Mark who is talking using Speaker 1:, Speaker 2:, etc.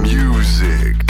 Speaker 1: music.